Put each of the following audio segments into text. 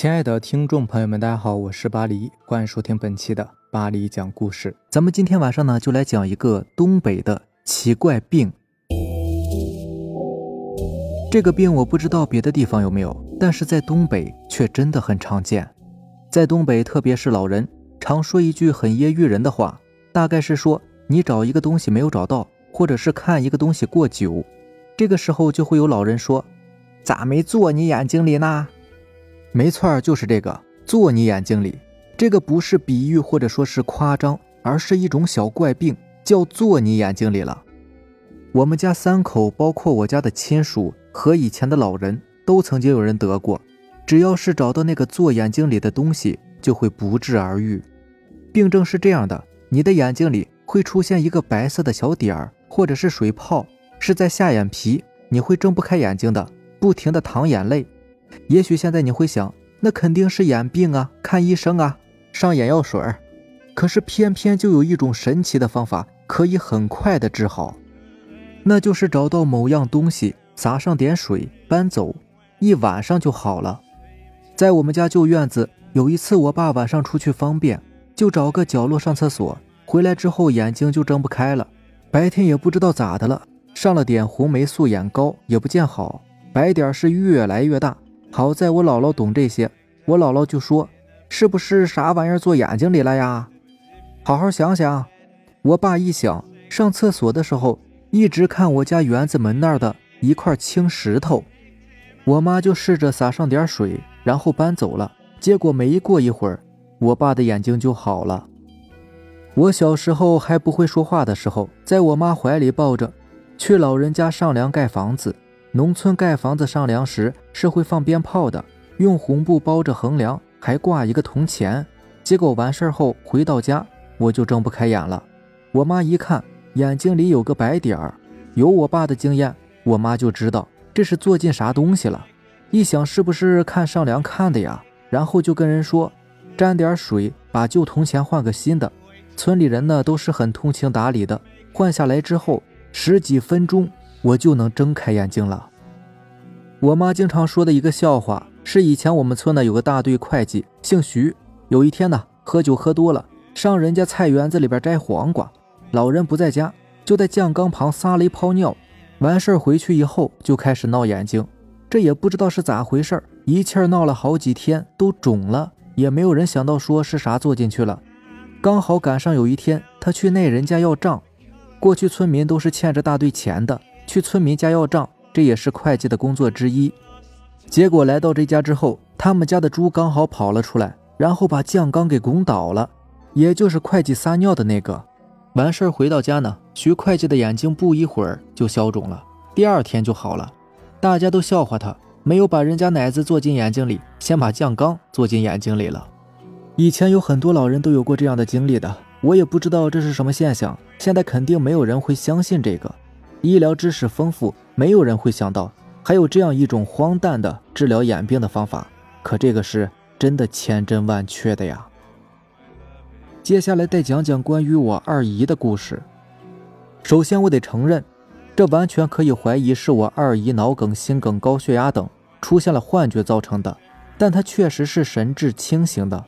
亲爱的听众朋友们，大家好，我是巴黎，欢迎收听本期的巴黎讲故事。咱们今天晚上呢，就来讲一个东北的奇怪病。这个病我不知道别的地方有没有，但是在东北却真的很常见。在东北，特别是老人，常说一句很揶揄人的话，大概是说你找一个东西没有找到，或者是看一个东西过久，这个时候就会有老人说：“咋没做你眼睛里呢？”没错，就是这个，做你眼睛里。这个不是比喻或者说是夸张，而是一种小怪病，叫做你眼睛里了。我们家三口，包括我家的亲属和以前的老人，都曾经有人得过。只要是找到那个做眼睛里的东西，就会不治而愈。病症是这样的：你的眼睛里会出现一个白色的小点儿，或者是水泡，是在下眼皮，你会睁不开眼睛的，不停的淌眼泪。也许现在你会想，那肯定是眼病啊，看医生啊，上眼药水儿。可是偏偏就有一种神奇的方法，可以很快的治好，那就是找到某样东西，撒上点水，搬走，一晚上就好了。在我们家旧院子，有一次我爸晚上出去方便，就找个角落上厕所，回来之后眼睛就睁不开了。白天也不知道咋的了，上了点红霉素眼膏也不见好，白点是越来越大。好在我姥姥懂这些，我姥姥就说：“是不是啥玩意儿做眼睛里了呀？”好好想想。我爸一想，上厕所的时候一直看我家园子门那儿的一块青石头。我妈就试着撒上点水。然后搬走了，结果没过一会儿，我爸的眼睛就好了。我小时候还不会说话的时候，在我妈怀里抱着，去老人家上梁盖房子。农村盖房子上梁时是会放鞭炮的，用红布包着横梁，还挂一个铜钱。结果完事儿后回到家，我就睁不开眼了。我妈一看眼睛里有个白点儿，有我爸的经验，我妈就知道这是做进啥东西了。一想是不是看上梁看的呀？然后就跟人说，沾点水把旧铜钱换个新的。村里人呢都是很通情达理的，换下来之后十几分钟我就能睁开眼睛了。我妈经常说的一个笑话是，以前我们村呢有个大队会计，姓徐。有一天呢喝酒喝多了，上人家菜园子里边摘黄瓜，老人不在家，就在酱缸旁撒了一泡尿。完事儿回去以后就开始闹眼睛。这也不知道是咋回事儿一气儿闹了好几天，都肿了，也没有人想到说是啥做进去了。刚好赶上有一天，他去那人家要账。过去村民都是欠着大队钱的，去村民家要账，这也是会计的工作之一。结果来到这家之后，他们家的猪刚好跑了出来，然后把酱缸给拱倒了，也就是会计撒尿的那个。完事儿回到家呢，徐会计的眼睛不一会儿就消肿了，第二天就好了。大家都笑话他没有把人家奶子做进眼睛里，先把酱缸做进眼睛里了。以前有很多老人都有过这样的经历的，我也不知道这是什么现象。现在肯定没有人会相信这个。医疗知识丰富，没有人会想到还有这样一种荒诞的治疗眼病的方法。可这个是真的千真万确的呀。接下来再讲讲关于我二姨的故事。首先，我得承认。这完全可以怀疑是我二姨脑梗、心梗、高血压等出现了幻觉造成的，但她确实是神志清醒的。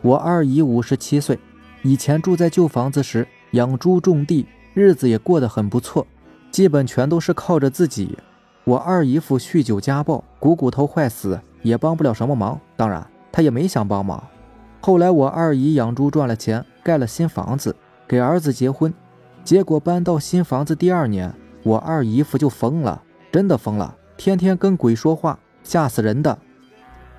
我二姨五十七岁，以前住在旧房子时养猪种地，日子也过得很不错，基本全都是靠着自己。我二姨夫酗酒家暴，股骨头坏死，也帮不了什么忙，当然他也没想帮忙。后来我二姨养猪赚了钱，盖了新房子，给儿子结婚，结果搬到新房子第二年。我二姨夫就疯了，真的疯了，天天跟鬼说话，吓死人的。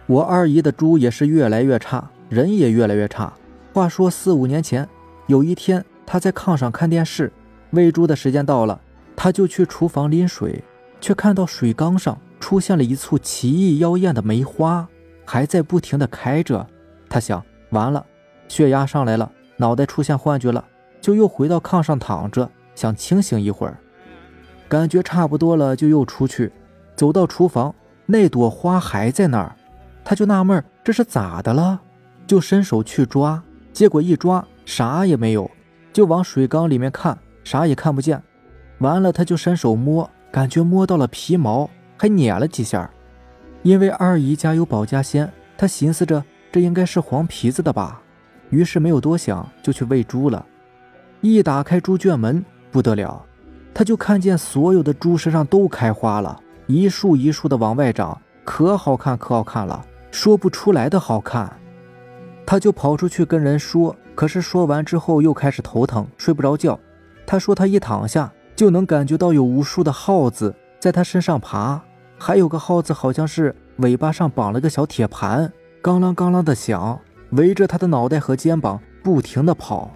我二姨的猪也是越来越差，人也越来越差。话说四五年前，有一天他在炕上看电视，喂猪的时间到了，他就去厨房拎水，却看到水缸上出现了一簇奇异妖艳的梅花，还在不停的开着。他想，完了，血压上来了，脑袋出现幻觉了，就又回到炕上躺着，想清醒一会儿。感觉差不多了，就又出去，走到厨房，那朵花还在那儿，他就纳闷这是咋的了，就伸手去抓，结果一抓啥也没有，就往水缸里面看，啥也看不见。完了，他就伸手摸，感觉摸到了皮毛，还捻了几下。因为二姨家有保家仙，他寻思着这应该是黄皮子的吧，于是没有多想就去喂猪了。一打开猪圈门，不得了，他就看见所有的猪身上都开花了，一束一束的往外长，可好看可好看了，说不出来的好看。他就跑出去跟人说，可是说完之后又开始头疼，睡不着觉。他说他一躺下就能感觉到有无数的耗子在他身上爬，还有个耗子好像是尾巴上绑了个小铁盘，咣啷咣啷的响，围着他的脑袋和肩膀不停的跑。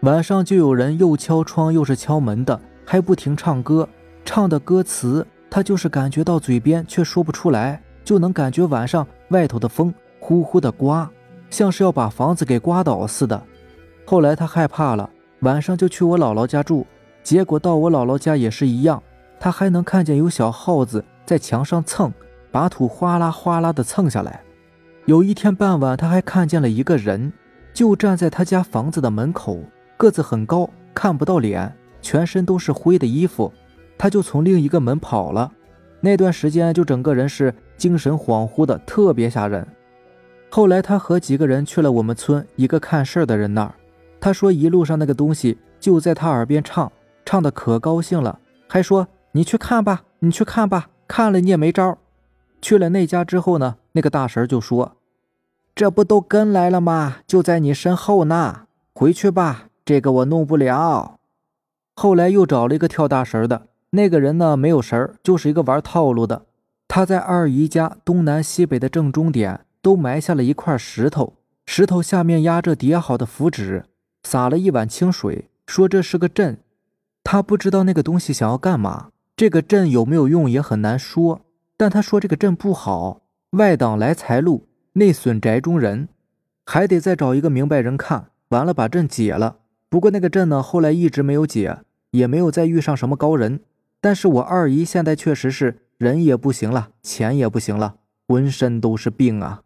晚上就有人又敲窗又是敲门的，还不停唱歌，唱的歌词他就是感觉到嘴边却说不出来，就能感觉晚上外头的风呼呼的刮。像是要把房子给刮倒似的。后来他害怕了，晚上就去我姥姥家住。结果到我姥姥家也是一样，他还能看见有小耗子在墙上蹭，把土哗啦哗啦的蹭下来。有一天傍晚，他还看见了一个人，就站在他家房子的门口，个子很高，看不到脸，全身都是灰的衣服。他就从另一个门跑了。那段时间就整个人是精神恍惚的，特别吓人。后来他和几个人去了我们村一个看事儿的人那儿，他说一路上那个东西就在他耳边唱，唱的可高兴了，还说你去看吧，你去看吧，看了你也没招。去了那家之后呢，那个大神就说：“这不都跟来了吗？就在你身后呢，回去吧，这个我弄不了。”后来又找了一个跳大神的，那个人呢没有神，就是一个玩套路的。他在二姨家东南西北的正中点。都埋下了一块石头，石头下面压着叠好的符纸，撒了一碗清水，说这是个阵。他不知道那个东西想要干嘛，这个阵有没有用也很难说。但他说这个阵不好，外挡来财路，内损宅中人，还得再找一个明白人看。完了把阵解了。不过那个阵呢，后来一直没有解，也没有再遇上什么高人。但是我二姨现在确实是人也不行了，钱也不行了，浑身都是病啊。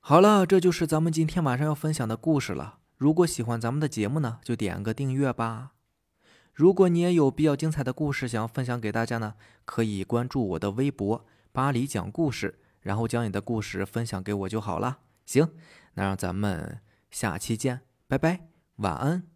好了，这就是咱们今天晚上要分享的故事了。如果喜欢咱们的节目呢，就点个订阅吧。如果你也有比较精彩的故事想要分享给大家呢，可以关注我的微博“巴黎讲故事”，然后将你的故事分享给我就好了。行，那让咱们下期见，拜拜，晚安。